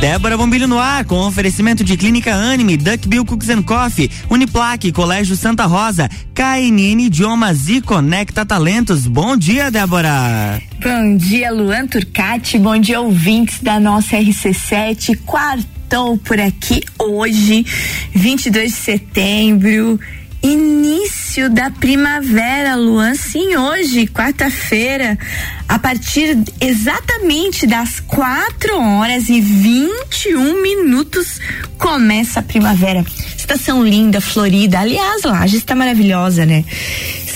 Débora Bombilho no ar, com oferecimento de Clínica Anime, Duckbill Cooks and Coffee, Uniplaque, Colégio Santa Rosa, KNN Idiomas e Conecta Talentos. Bom dia, Débora. Bom dia, Luan Turcati. Bom dia, ouvintes da nossa RC7. Quartou por aqui hoje, 22 de setembro início da primavera, Luan. Sim, hoje, quarta-feira, a partir exatamente das 4 horas e 21 minutos, começa a primavera. Estação linda, florida. Aliás, Laje está maravilhosa, né?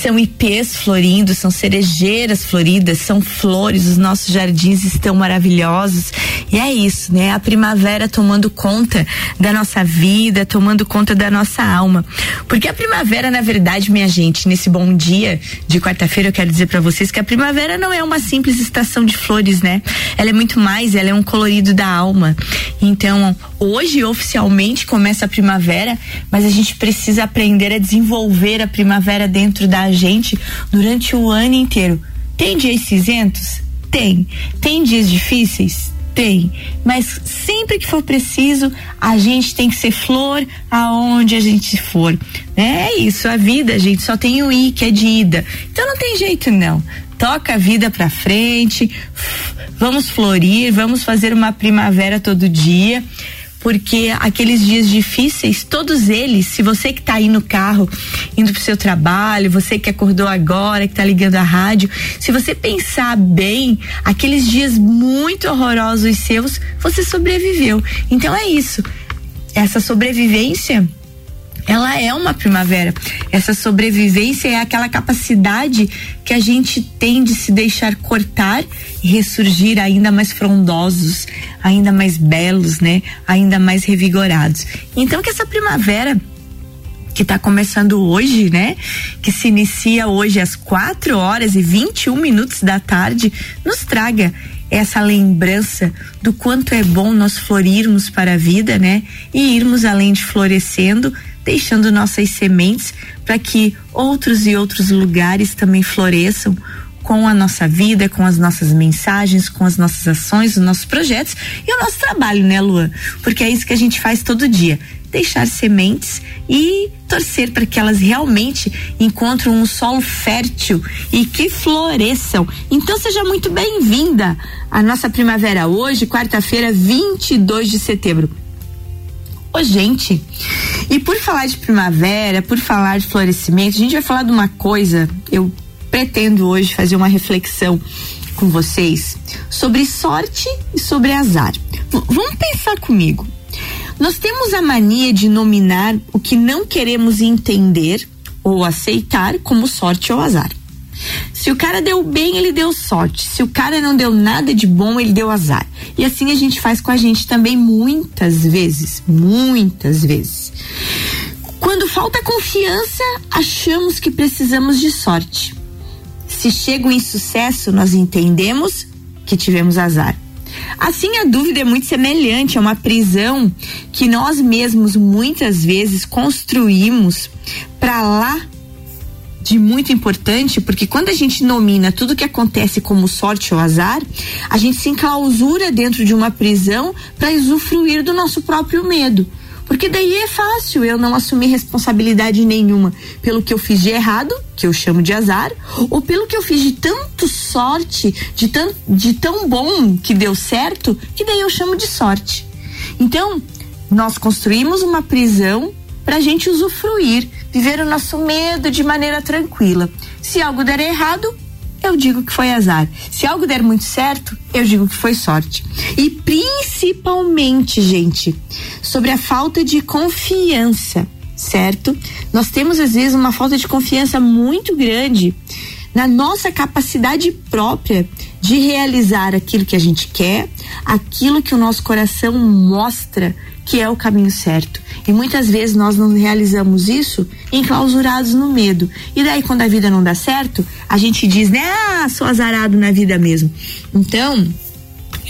São ipês florindo, são cerejeiras floridas, são flores, os nossos jardins estão maravilhosos. E é isso, né? A primavera tomando conta da nossa vida, tomando conta da nossa alma. Porque a primavera, na verdade, minha gente, nesse bom dia de quarta-feira, eu quero dizer para vocês que a primavera não é uma simples estação de flores, né? Ela é muito mais, ela é um colorido da alma. Então, hoje oficialmente começa a primavera, mas a gente precisa aprender a desenvolver a primavera dentro da gente durante o ano inteiro. Tem dias cinzentos? Tem. Tem dias difíceis? Tem, mas sempre que for preciso, a gente tem que ser flor aonde a gente for. É isso, a vida, gente, só tem o i que é de ida. Então não tem jeito não. Toca a vida pra frente, vamos florir, vamos fazer uma primavera todo dia porque aqueles dias difíceis, todos eles, se você que está aí no carro, indo pro seu trabalho, você que acordou agora, que está ligando a rádio, se você pensar bem, aqueles dias muito horrorosos seus, você sobreviveu. Então é isso. Essa sobrevivência ela é uma primavera. Essa sobrevivência é aquela capacidade que a gente tem de se deixar cortar e ressurgir ainda mais frondosos, ainda mais belos, né? Ainda mais revigorados. Então que essa primavera que está começando hoje, né? Que se inicia hoje às 4 horas e 21 minutos da tarde, nos traga essa lembrança do quanto é bom nós florirmos para a vida, né? E irmos além de florescendo, deixando nossas sementes para que outros e outros lugares também floresçam com a nossa vida, com as nossas mensagens, com as nossas ações, os nossos projetos e o nosso trabalho, né, Luan? Porque é isso que a gente faz todo dia. Deixar sementes e torcer para que elas realmente encontrem um solo fértil e que floresçam. Então seja muito bem-vinda à nossa primavera hoje, quarta-feira, 22 de setembro. Ô, gente, e por falar de primavera, por falar de florescimento, a gente vai falar de uma coisa, eu pretendo hoje fazer uma reflexão com vocês sobre sorte e sobre azar. V vamos pensar comigo. Nós temos a mania de nominar o que não queremos entender ou aceitar como sorte ou azar. Se o cara deu bem, ele deu sorte. Se o cara não deu nada de bom, ele deu azar. E assim a gente faz com a gente também muitas vezes, muitas vezes. Quando falta confiança, achamos que precisamos de sorte. Se chega o insucesso, nós entendemos que tivemos azar. Assim, a dúvida é muito semelhante a uma prisão que nós mesmos muitas vezes construímos para lá de muito importante, porque quando a gente nomina tudo que acontece como sorte ou azar, a gente se enclausura dentro de uma prisão para usufruir do nosso próprio medo. Porque daí é fácil eu não assumir responsabilidade nenhuma pelo que eu fiz de errado, que eu chamo de azar, ou pelo que eu fiz de tanto sorte, de tão, de tão bom que deu certo, que daí eu chamo de sorte. Então, nós construímos uma prisão para a gente usufruir, viver o nosso medo de maneira tranquila. Se algo der errado, eu digo que foi azar. Se algo der muito certo, eu digo que foi sorte. E principalmente, gente, sobre a falta de confiança, certo? Nós temos às vezes uma falta de confiança muito grande na nossa capacidade própria de realizar aquilo que a gente quer, aquilo que o nosso coração mostra que é o caminho certo. E muitas vezes nós não realizamos isso enclausurados no medo. E daí, quando a vida não dá certo, a gente diz, né? Ah, sou azarado na vida mesmo. Então,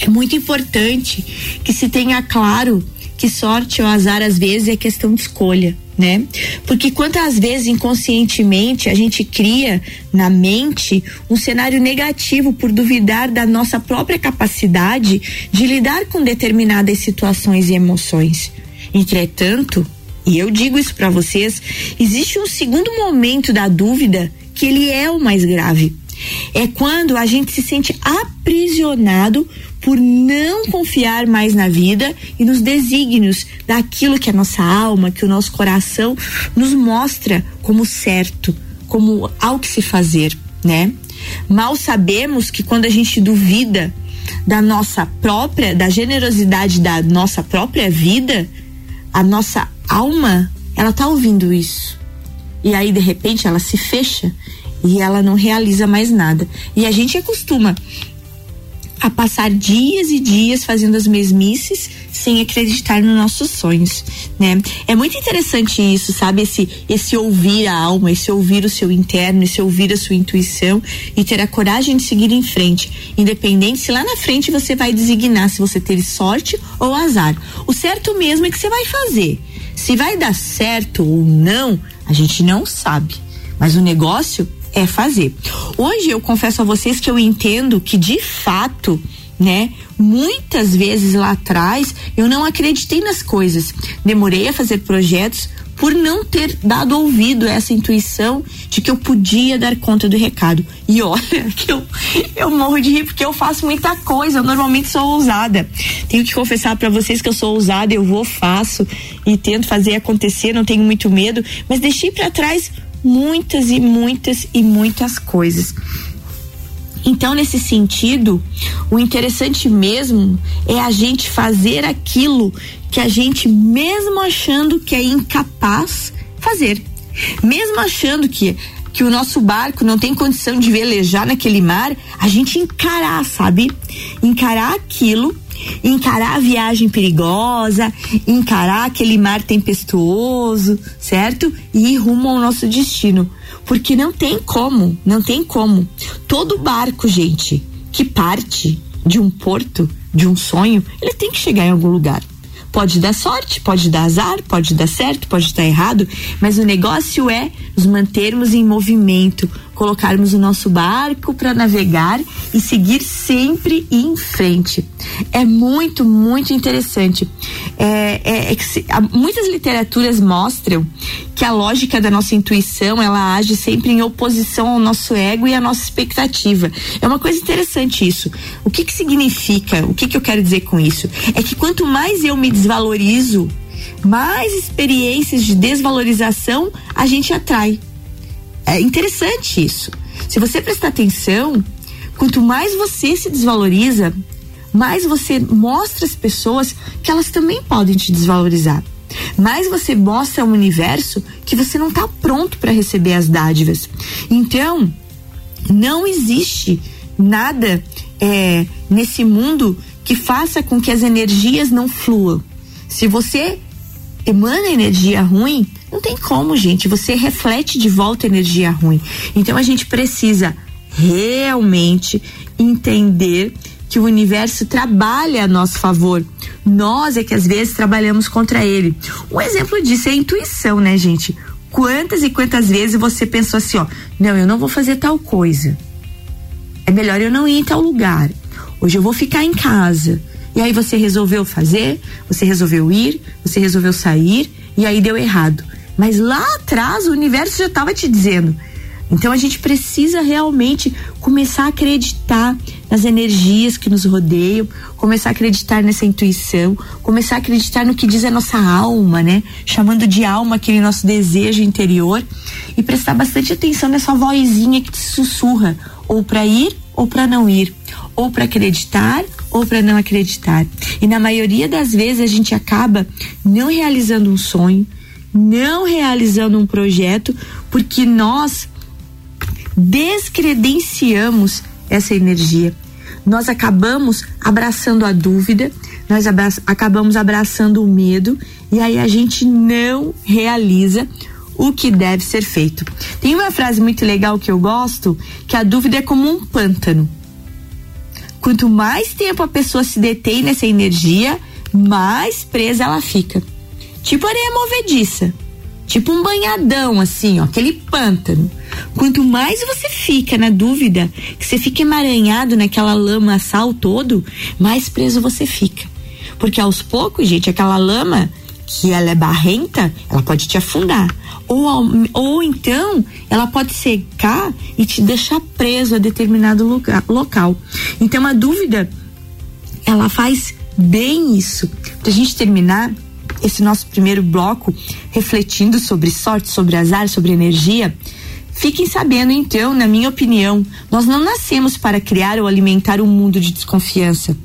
é muito importante que se tenha claro que sorte ou azar às vezes é questão de escolha, né? Porque quantas vezes inconscientemente a gente cria na mente um cenário negativo por duvidar da nossa própria capacidade de lidar com determinadas situações e emoções. Entretanto, e eu digo isso para vocês, existe um segundo momento da dúvida que ele é o mais grave. É quando a gente se sente aprisionado por não confiar mais na vida e nos desígnios daquilo que a nossa alma, que o nosso coração nos mostra como certo, como ao que se fazer, né? Mal sabemos que quando a gente duvida da nossa própria, da generosidade da nossa própria vida, a nossa alma, ela tá ouvindo isso. E aí de repente ela se fecha e ela não realiza mais nada. E a gente acostuma a passar dias e dias fazendo as mesmices sem acreditar nos nossos sonhos, né? É muito interessante isso, sabe? Esse, esse ouvir a alma, esse ouvir o seu interno, esse ouvir a sua intuição e ter a coragem de seguir em frente, independente se lá na frente você vai designar se você teve sorte ou azar. O certo mesmo é que você vai fazer. Se vai dar certo ou não, a gente não sabe. Mas o negócio é fazer. Hoje eu confesso a vocês que eu entendo que de fato, né, muitas vezes lá atrás eu não acreditei nas coisas. Demorei a fazer projetos por não ter dado ouvido a essa intuição de que eu podia dar conta do recado. E olha que eu, eu morro de rir porque eu faço muita coisa, eu normalmente sou ousada. Tenho que confessar para vocês que eu sou ousada, eu vou, faço e tento fazer acontecer, não tenho muito medo, mas deixei para trás muitas e muitas e muitas coisas. Então, nesse sentido, o interessante mesmo é a gente fazer aquilo que a gente, mesmo achando que é incapaz, fazer. Mesmo achando que, que o nosso barco não tem condição de velejar naquele mar, a gente encarar, sabe? Encarar aquilo encarar a viagem perigosa, encarar aquele mar tempestuoso, certo? E ir rumo ao nosso destino. Porque não tem como, não tem como. Todo barco, gente, que parte de um porto, de um sonho, ele tem que chegar em algum lugar. Pode dar sorte, pode dar azar, pode dar certo, pode dar errado, mas o negócio é nos mantermos em movimento, colocarmos o nosso barco para navegar e seguir sempre em frente. É muito, muito interessante. É, é, é se, muitas literaturas mostram que a lógica da nossa intuição ela age sempre em oposição ao nosso ego e à nossa expectativa. É uma coisa interessante isso. O que, que significa? O que, que eu quero dizer com isso? É que quanto mais eu me desvalorizo, mais experiências de desvalorização a gente atrai. É interessante isso. Se você prestar atenção, quanto mais você se desvaloriza, mais você mostra às pessoas que elas também podem te desvalorizar. Mais você mostra ao universo que você não está pronto para receber as dádivas. Então, não existe nada é, nesse mundo que faça com que as energias não fluam. Se você emana energia ruim, não tem como, gente. Você reflete de volta energia ruim. Então a gente precisa realmente entender que o universo trabalha a nosso favor. Nós é que às vezes trabalhamos contra ele. Um exemplo disso é a intuição, né, gente? Quantas e quantas vezes você pensou assim, ó, não, eu não vou fazer tal coisa. É melhor eu não ir em tal lugar. Hoje eu vou ficar em casa. E aí você resolveu fazer, você resolveu ir, você resolveu sair e aí deu errado. Mas lá atrás o universo já estava te dizendo. Então a gente precisa realmente começar a acreditar nas energias que nos rodeiam, começar a acreditar nessa intuição, começar a acreditar no que diz a nossa alma, né? Chamando de alma aquele nosso desejo interior e prestar bastante atenção nessa vozinha que te sussurra, ou para ir ou para não ir, ou para acreditar ou para não acreditar. E na maioria das vezes a gente acaba não realizando um sonho, não realizando um projeto, porque nós descredenciamos essa energia. Nós acabamos abraçando a dúvida, nós acabamos abraçando o medo e aí a gente não realiza o que deve ser feito. Tem uma frase muito legal que eu gosto, que a dúvida é como um pântano. Quanto mais tempo a pessoa se detém nessa energia, mais presa ela fica. Tipo areia movediça. Tipo um banhadão, assim, ó, aquele pântano. Quanto mais você fica na dúvida, que você fica emaranhado naquela lama sal todo, mais preso você fica. Porque aos poucos, gente, aquela lama, que ela é barrenta, ela pode te afundar. Ou, ou então, ela pode secar e te deixar preso a determinado lugar, local. Então, a dúvida, ela faz bem isso. Pra gente terminar, esse nosso primeiro bloco refletindo sobre sorte, sobre azar, sobre energia, fiquem sabendo então, na minha opinião, nós não nascemos para criar ou alimentar um mundo de desconfiança.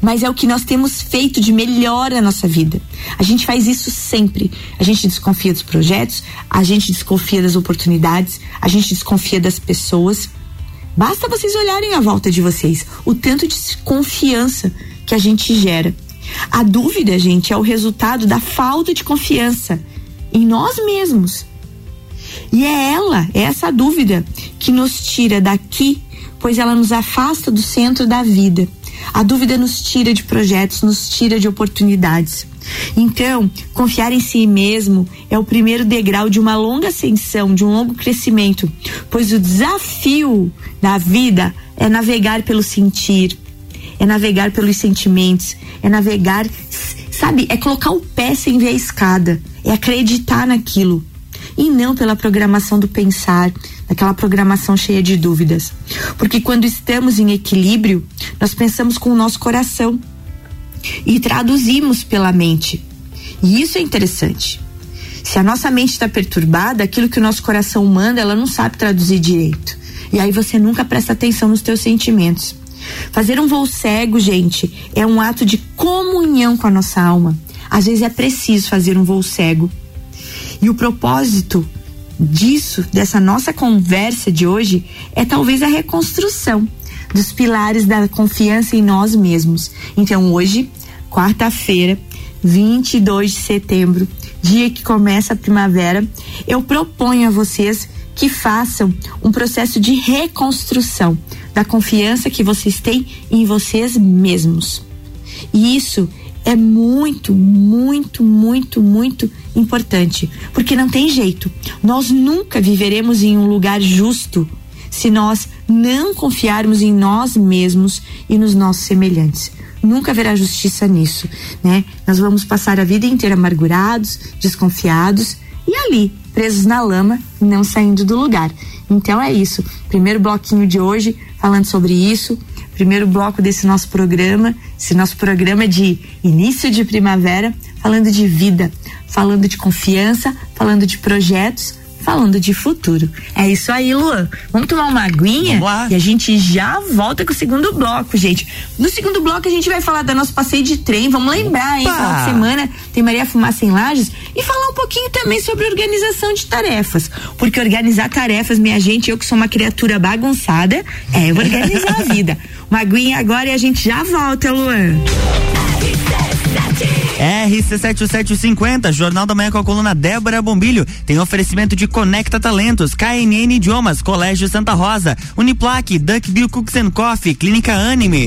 Mas é o que nós temos feito de melhor na nossa vida. A gente faz isso sempre. A gente desconfia dos projetos, a gente desconfia das oportunidades, a gente desconfia das pessoas. Basta vocês olharem à volta de vocês o tanto de confiança que a gente gera. A dúvida, gente, é o resultado da falta de confiança em nós mesmos. E é ela, é essa dúvida, que nos tira daqui, pois ela nos afasta do centro da vida. A dúvida nos tira de projetos, nos tira de oportunidades. Então, confiar em si mesmo é o primeiro degrau de uma longa ascensão, de um longo crescimento, pois o desafio da vida é navegar pelo sentir, é navegar pelos sentimentos, é navegar, sabe, é colocar o pé sem ver a escada, é acreditar naquilo e não pela programação do pensar, daquela programação cheia de dúvidas. Porque quando estamos em equilíbrio, nós pensamos com o nosso coração e traduzimos pela mente. E isso é interessante. Se a nossa mente está perturbada, aquilo que o nosso coração manda, ela não sabe traduzir direito. E aí você nunca presta atenção nos teus sentimentos. Fazer um voo cego, gente, é um ato de comunhão com a nossa alma. Às vezes é preciso fazer um voo cego. E o propósito disso, dessa nossa conversa de hoje, é talvez a reconstrução dos pilares da confiança em nós mesmos. Então, hoje, quarta-feira, 22 de setembro, dia que começa a primavera, eu proponho a vocês que façam um processo de reconstrução da confiança que vocês têm em vocês mesmos. E isso é muito, muito, muito, muito importante, porque não tem jeito. Nós nunca viveremos em um lugar justo se nós não confiarmos em nós mesmos e nos nossos semelhantes. Nunca haverá justiça nisso, né? Nós vamos passar a vida inteira amargurados, desconfiados e ali, presos na lama, não saindo do lugar. Então é isso. Primeiro bloquinho de hoje falando sobre isso. Primeiro bloco desse nosso programa, esse nosso programa de início de primavera, falando de vida, falando de confiança, falando de projetos, falando de futuro. É isso aí, Luan. Vamos tomar uma aguinha e a gente já volta com o segundo bloco, gente. No segundo bloco a gente vai falar do nosso passeio de trem. Vamos lembrar, hein? Final de semana tem Maria Fumaça em Lages e falar um pouquinho também sobre organização de tarefas. Porque organizar tarefas, minha gente, eu que sou uma criatura bagunçada, é organizar a vida. Uma aguinha agora e a gente já volta, Luan. RC7750, Jornal da Manhã com a coluna Débora Bombilho. Tem oferecimento de Conecta Talentos, KNN Idiomas, Colégio Santa Rosa, Uniplaque, Duckbill Cooks Coffee, Clínica Anime.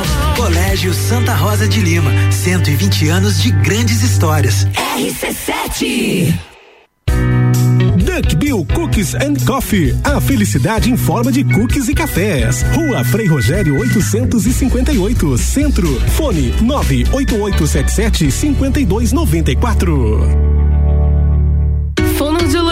Colégio Santa Rosa de Lima, 120 anos de grandes histórias. RC7 Duck Bill Cookies and Coffee. A felicidade em forma de cookies e cafés. Rua Frei Rogério 858, Centro. Fone 98877 5294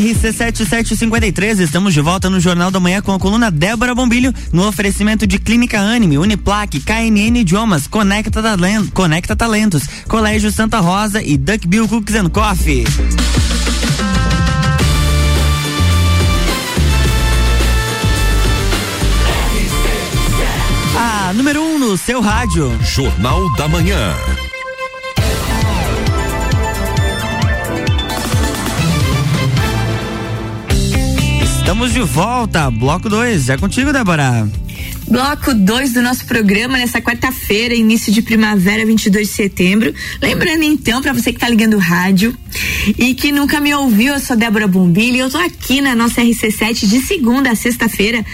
RC7753, estamos de volta no Jornal da Manhã com a coluna Débora Bombilho, no oferecimento de Clínica Anime, Uniplaque, KNN Idiomas, Conecta, Talent, Conecta Talentos, Colégio Santa Rosa e Duckbill Cookies and Coffee. A número 1 um no seu rádio. Jornal da Manhã. Estamos de volta, bloco 2. É contigo, Débora. Bloco 2 do nosso programa nessa quarta-feira, início de primavera, 22 de setembro. Lembrando então, para você que tá ligando o rádio e que nunca me ouviu, eu sou Débora Bombilho e eu tô aqui na nossa RC7 de segunda a sexta-feira,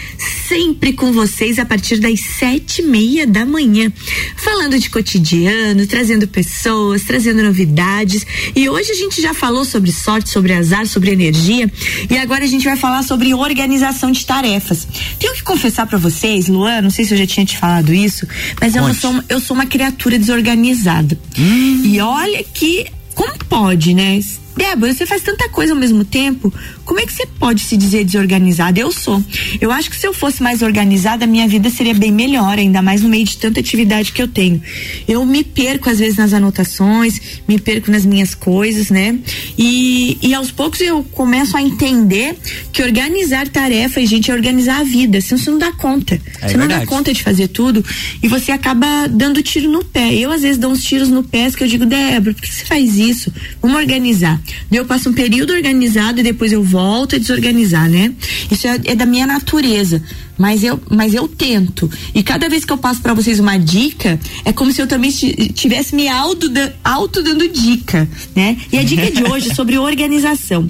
sempre com vocês a partir das sete e meia da manhã, falando de cotidiano, trazendo pessoas, trazendo novidades. E hoje a gente já falou sobre sorte, sobre azar, sobre energia e agora a gente vai falar sobre organização de tarefas. Tenho que confessar para vocês, Luan, não sei se eu já tinha te falado isso, mas eu, sou, eu sou uma criatura desorganizada. Hum. E olha que. Como pode, né? Débora, você faz tanta coisa ao mesmo tempo, como é que você pode se dizer desorganizada? Eu sou. Eu acho que se eu fosse mais organizada, a minha vida seria bem melhor, ainda mais no meio de tanta atividade que eu tenho. Eu me perco às vezes nas anotações, me perco nas minhas coisas, né? E, e aos poucos eu começo a entender que organizar tarefas, gente, é organizar a vida. Senão você não dá conta. É você verdade. não dá conta de fazer tudo e você acaba dando tiro no pé. Eu às vezes dou uns tiros no pé que eu digo, Débora, por que você faz isso? Vamos organizar. Eu passo um período organizado e depois eu volto a desorganizar, né? Isso é, é da minha natureza. Mas eu, mas eu tento. E cada vez que eu passo para vocês uma dica, é como se eu também tivesse me auto, auto dando dica, né? E a dica de hoje é sobre organização.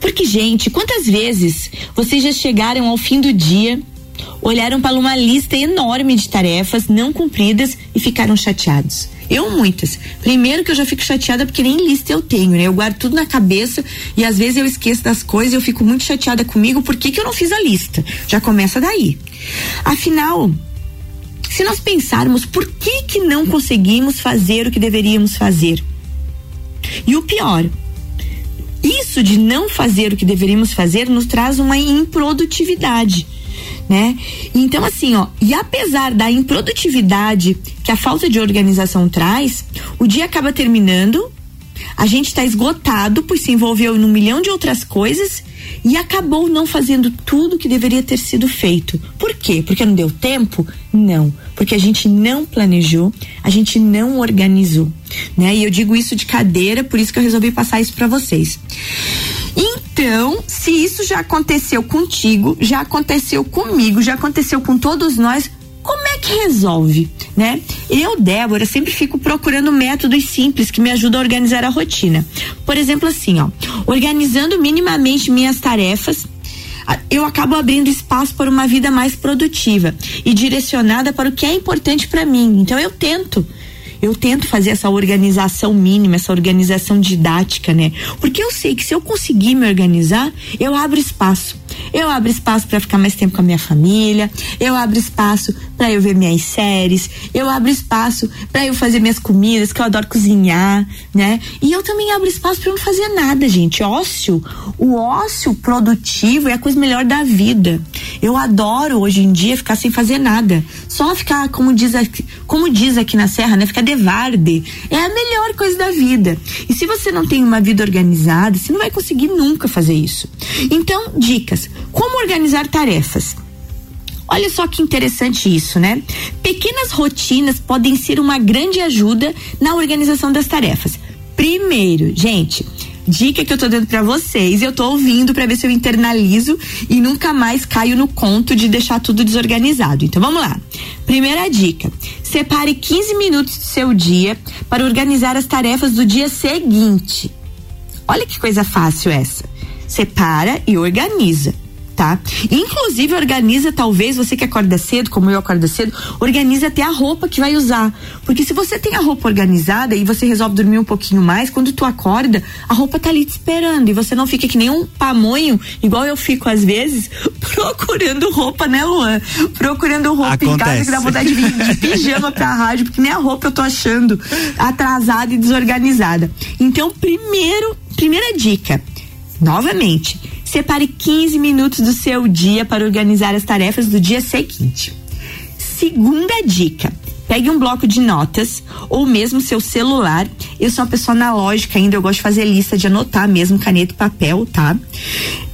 Porque, gente, quantas vezes vocês já chegaram ao fim do dia, olharam para uma lista enorme de tarefas não cumpridas e ficaram chateados? Eu muitas. Primeiro que eu já fico chateada porque nem lista eu tenho, né? Eu guardo tudo na cabeça e às vezes eu esqueço das coisas e eu fico muito chateada comigo por que, que eu não fiz a lista. Já começa daí. Afinal, se nós pensarmos por que que não conseguimos fazer o que deveríamos fazer? E o pior, isso de não fazer o que deveríamos fazer nos traz uma improdutividade né? Então, assim, ó, e apesar da improdutividade que a falta de organização traz, o dia acaba terminando, a gente está esgotado, pois se envolveu num milhão de outras coisas e acabou não fazendo tudo que deveria ter sido feito. Por quê? Porque não deu tempo? Não, porque a gente não planejou, a gente não organizou, né? E eu digo isso de cadeira, por isso que eu resolvi passar isso para vocês. Então, se isso já aconteceu contigo, já aconteceu comigo, já aconteceu com todos nós, como é que resolve? né? Eu, Débora, sempre fico procurando métodos simples que me ajudam a organizar a rotina. Por exemplo, assim, ó, organizando minimamente minhas tarefas, eu acabo abrindo espaço para uma vida mais produtiva e direcionada para o que é importante para mim. Então eu tento eu tento fazer essa organização mínima, essa organização didática, né? Porque eu sei que se eu conseguir me organizar, eu abro espaço. Eu abro espaço para ficar mais tempo com a minha família, eu abro espaço para eu ver minhas séries, eu abro espaço para eu fazer minhas comidas, que eu adoro cozinhar, né? E eu também abro espaço para não fazer nada, gente. Ócio, o ócio produtivo é a coisa melhor da vida. Eu adoro hoje em dia ficar sem fazer nada. Só ficar, como diz aqui, como diz aqui na Serra, né? Ficar devarde. É a melhor coisa da vida. E se você não tem uma vida organizada, você não vai conseguir nunca fazer isso. Então, dicas. Como organizar tarefas? Olha só que interessante isso, né? Pequenas rotinas podem ser uma grande ajuda na organização das tarefas. Primeiro, gente, dica que eu tô dando para vocês, eu tô ouvindo para ver se eu internalizo e nunca mais caio no conto de deixar tudo desorganizado. Então vamos lá. Primeira dica: separe 15 minutos do seu dia para organizar as tarefas do dia seguinte. Olha que coisa fácil essa. Separa e organiza tá? Inclusive organiza talvez você que acorda cedo, como eu acordo cedo, organiza até a roupa que vai usar, porque se você tem a roupa organizada e você resolve dormir um pouquinho mais, quando tu acorda, a roupa tá ali te esperando e você não fica que nem um pamonho, igual eu fico às vezes, procurando roupa, né, Luan? Procurando roupa Acontece. em casa que dá vontade de vir de pijama pra rádio, porque nem a roupa eu tô achando atrasada e desorganizada. Então, primeiro, primeira dica, novamente, Separe 15 minutos do seu dia para organizar as tarefas do dia seguinte. Segunda dica: pegue um bloco de notas ou mesmo seu celular. Eu sou uma pessoa analógica ainda, eu gosto de fazer lista, de anotar mesmo, caneta e papel, tá?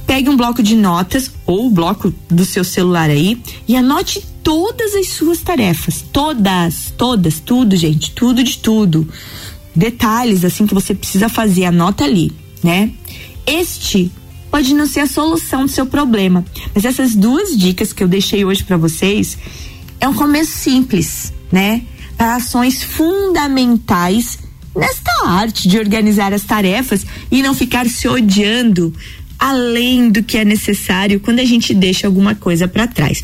Pegue um bloco de notas ou o bloco do seu celular aí e anote todas as suas tarefas. Todas, todas, tudo, gente, tudo de tudo. Detalhes assim que você precisa fazer, anota ali, né? Este pode não ser a solução do seu problema. Mas essas duas dicas que eu deixei hoje para vocês é um começo simples, né? Para ações fundamentais nesta arte de organizar as tarefas e não ficar se odiando além do que é necessário quando a gente deixa alguma coisa para trás.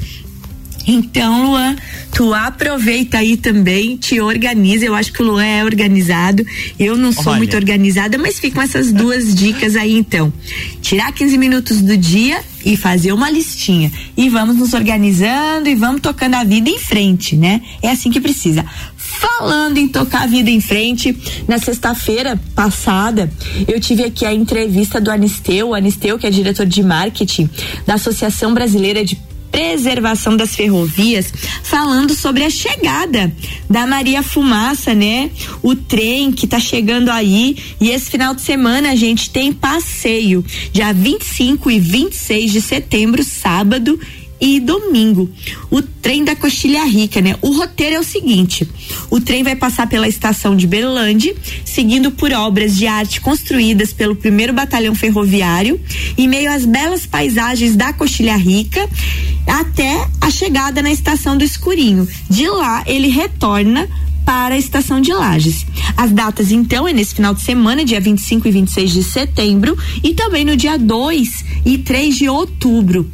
Então, Luan, tu aproveita aí também, te organiza. Eu acho que o Luan é organizado. Eu não sou Olha. muito organizada, mas ficam essas duas dicas aí então. Tirar 15 minutos do dia e fazer uma listinha. E vamos nos organizando e vamos tocando a vida em frente, né? É assim que precisa. Falando em tocar a vida em frente, na sexta-feira passada, eu tive aqui a entrevista do Anisteu, o Anisteu, que é diretor de marketing da Associação Brasileira de preservação das ferrovias, falando sobre a chegada da Maria Fumaça, né? O trem que tá chegando aí. E esse final de semana a gente tem passeio, dia 25 e 26 de setembro, sábado e domingo. O trem da Coxilha Rica, né? O roteiro é o seguinte: o trem vai passar pela estação de Berlândia, seguindo por obras de arte construídas pelo primeiro batalhão ferroviário, em meio às belas paisagens da Coxilha Rica, até a chegada na estação do Escurinho. De lá ele retorna para a estação de Lages. As datas, então, é nesse final de semana, dia 25 e 26 de setembro, e também no dia 2 e 3 de outubro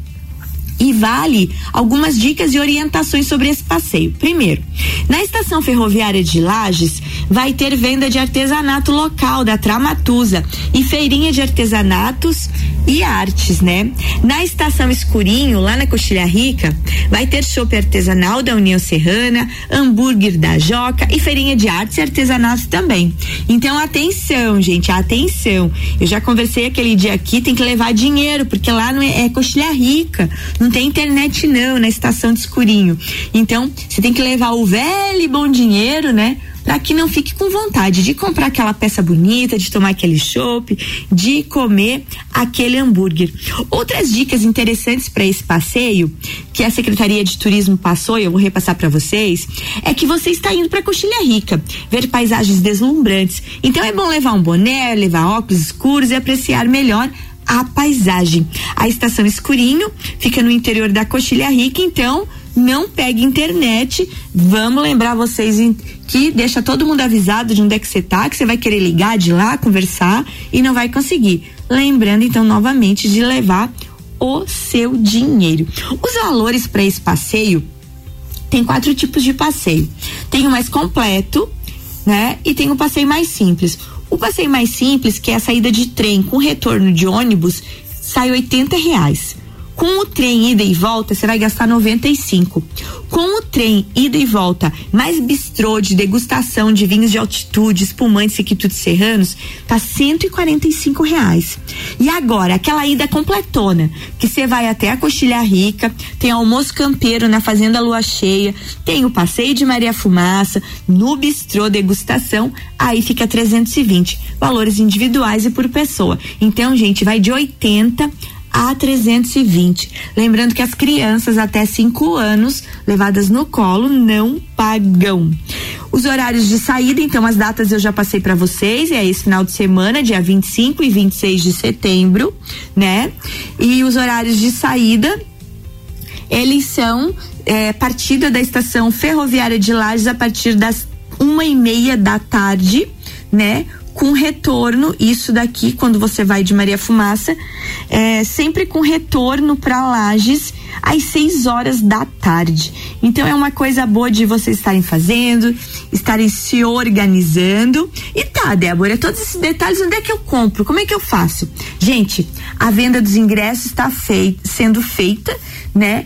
e vale algumas dicas e orientações sobre esse passeio. Primeiro, na estação ferroviária de Lages vai ter venda de artesanato local da Tramatusa e feirinha de artesanatos e artes, né? Na estação Escurinho, lá na Coxilha Rica, vai ter chopp artesanal da União Serrana, hambúrguer da Joca e feirinha de artes e artesanato também. Então, atenção, gente, atenção. Eu já conversei aquele dia aqui, tem que levar dinheiro, porque lá não é, é Coxilha Rica, não tem internet não na estação de Escurinho. Então, você tem que levar o velho e bom dinheiro, né? para que não fique com vontade de comprar aquela peça bonita, de tomar aquele chopp, de comer aquele hambúrguer. Outras dicas interessantes para esse passeio que a Secretaria de Turismo passou, e eu vou repassar para vocês, é que você está indo para Coxilha Rica, ver paisagens deslumbrantes. Então é bom levar um boné, levar óculos escuros e apreciar melhor a paisagem. A estação Escurinho fica no interior da Coxilha Rica, então não pegue internet. Vamos lembrar vocês que deixa todo mundo avisado de onde é que você tá, que você vai querer ligar de lá, conversar e não vai conseguir. Lembrando então novamente de levar o seu dinheiro. Os valores para esse passeio tem quatro tipos de passeio. Tem o mais completo, né? E tem o passeio mais simples. O passeio mais simples, que é a saída de trem com retorno de ônibus, sai oitenta reais. Com o trem ida e volta, você vai gastar 95. Com o trem ida e volta, mais bistrô de degustação de vinhos de altitude, espumantes e quitutes serranos, tá 145 reais. E agora, aquela ida completona, que você vai até a Coxilha Rica, tem almoço campeiro na Fazenda Lua Cheia, tem o passeio de Maria Fumaça, no bistrô degustação, aí fica 320. Valores individuais e por pessoa. Então, gente, vai de 80 a 320. Lembrando que as crianças até 5 anos levadas no colo não pagam. Os horários de saída, então as datas eu já passei para vocês, é esse final de semana, dia 25 e 26 de setembro, né? E os horários de saída eles são é, partida da estação ferroviária de Lages a partir das uma e meia da tarde, né? Com retorno, isso daqui, quando você vai de Maria Fumaça, é, sempre com retorno para Lages às 6 horas da tarde. Então é uma coisa boa de vocês estarem fazendo, estarem se organizando. E tá, Débora, todos esses detalhes, onde é que eu compro? Como é que eu faço? Gente, a venda dos ingressos está fei sendo feita, né?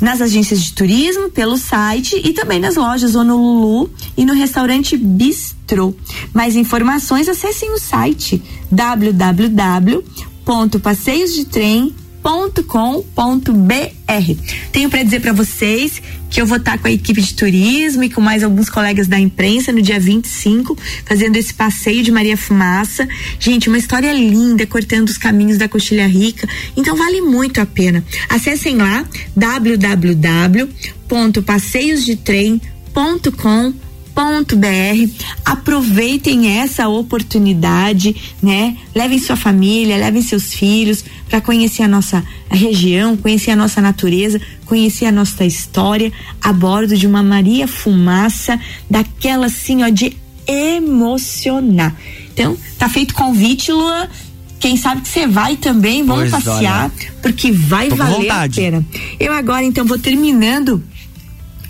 Nas agências de turismo, pelo site e também nas lojas ou no Lulu e no restaurante Bistrô. Mais informações acessem o site www.passeiosdetrem.com www.com.br. Tenho para dizer para vocês que eu vou estar tá com a equipe de turismo e com mais alguns colegas da imprensa no dia 25, fazendo esse passeio de Maria Fumaça. Gente, uma história linda, cortando os caminhos da Coxilha Rica. Então vale muito a pena. Acessem lá www.passeiosdetrem.com.br br Aproveitem essa oportunidade, né? Levem sua família, levem seus filhos para conhecer a nossa região, conhecer a nossa natureza, conhecer a nossa história a bordo de uma Maria Fumaça, daquela assim, ó, de emocionar. Então, tá feito convite, Lua. Quem sabe que você vai também, vamos pois passear, olha. porque vai Tô valer a pena. Eu agora, então, vou terminando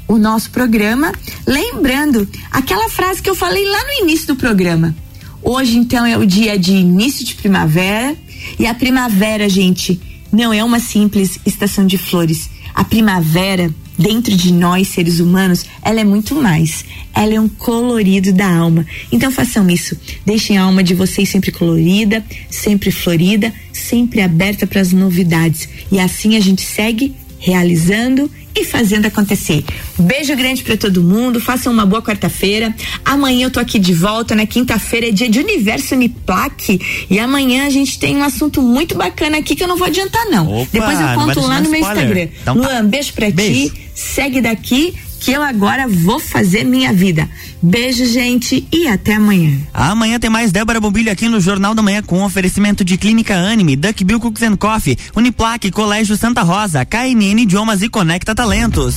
o nosso programa, lembrando aquela frase que eu falei lá no início do programa. Hoje, então, é o dia de início de primavera. E a primavera, gente, não é uma simples estação de flores. A primavera, dentro de nós, seres humanos, ela é muito mais. Ela é um colorido da alma. Então façam isso. Deixem a alma de vocês sempre colorida, sempre florida, sempre aberta para as novidades. E assim a gente segue realizando e fazendo acontecer. Beijo grande para todo mundo, façam uma boa quarta-feira. Amanhã eu tô aqui de volta, na né? quinta-feira é dia de Universo Uniplaque e amanhã a gente tem um assunto muito bacana aqui que eu não vou adiantar não. Opa, Depois eu conto lá no meu Instagram. Então, tá. Luan, beijo pra beijo. ti, segue daqui que eu agora vou fazer minha vida. Beijo, gente, e até amanhã. Amanhã tem mais Débora Bombilho aqui no Jornal da Manhã com oferecimento de Clínica Anime, Duck Bill Cooks and Coffee, Uniplaque, Colégio Santa Rosa, KNN Idiomas e Conecta Talentos.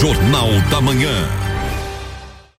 Jornal da Manhã.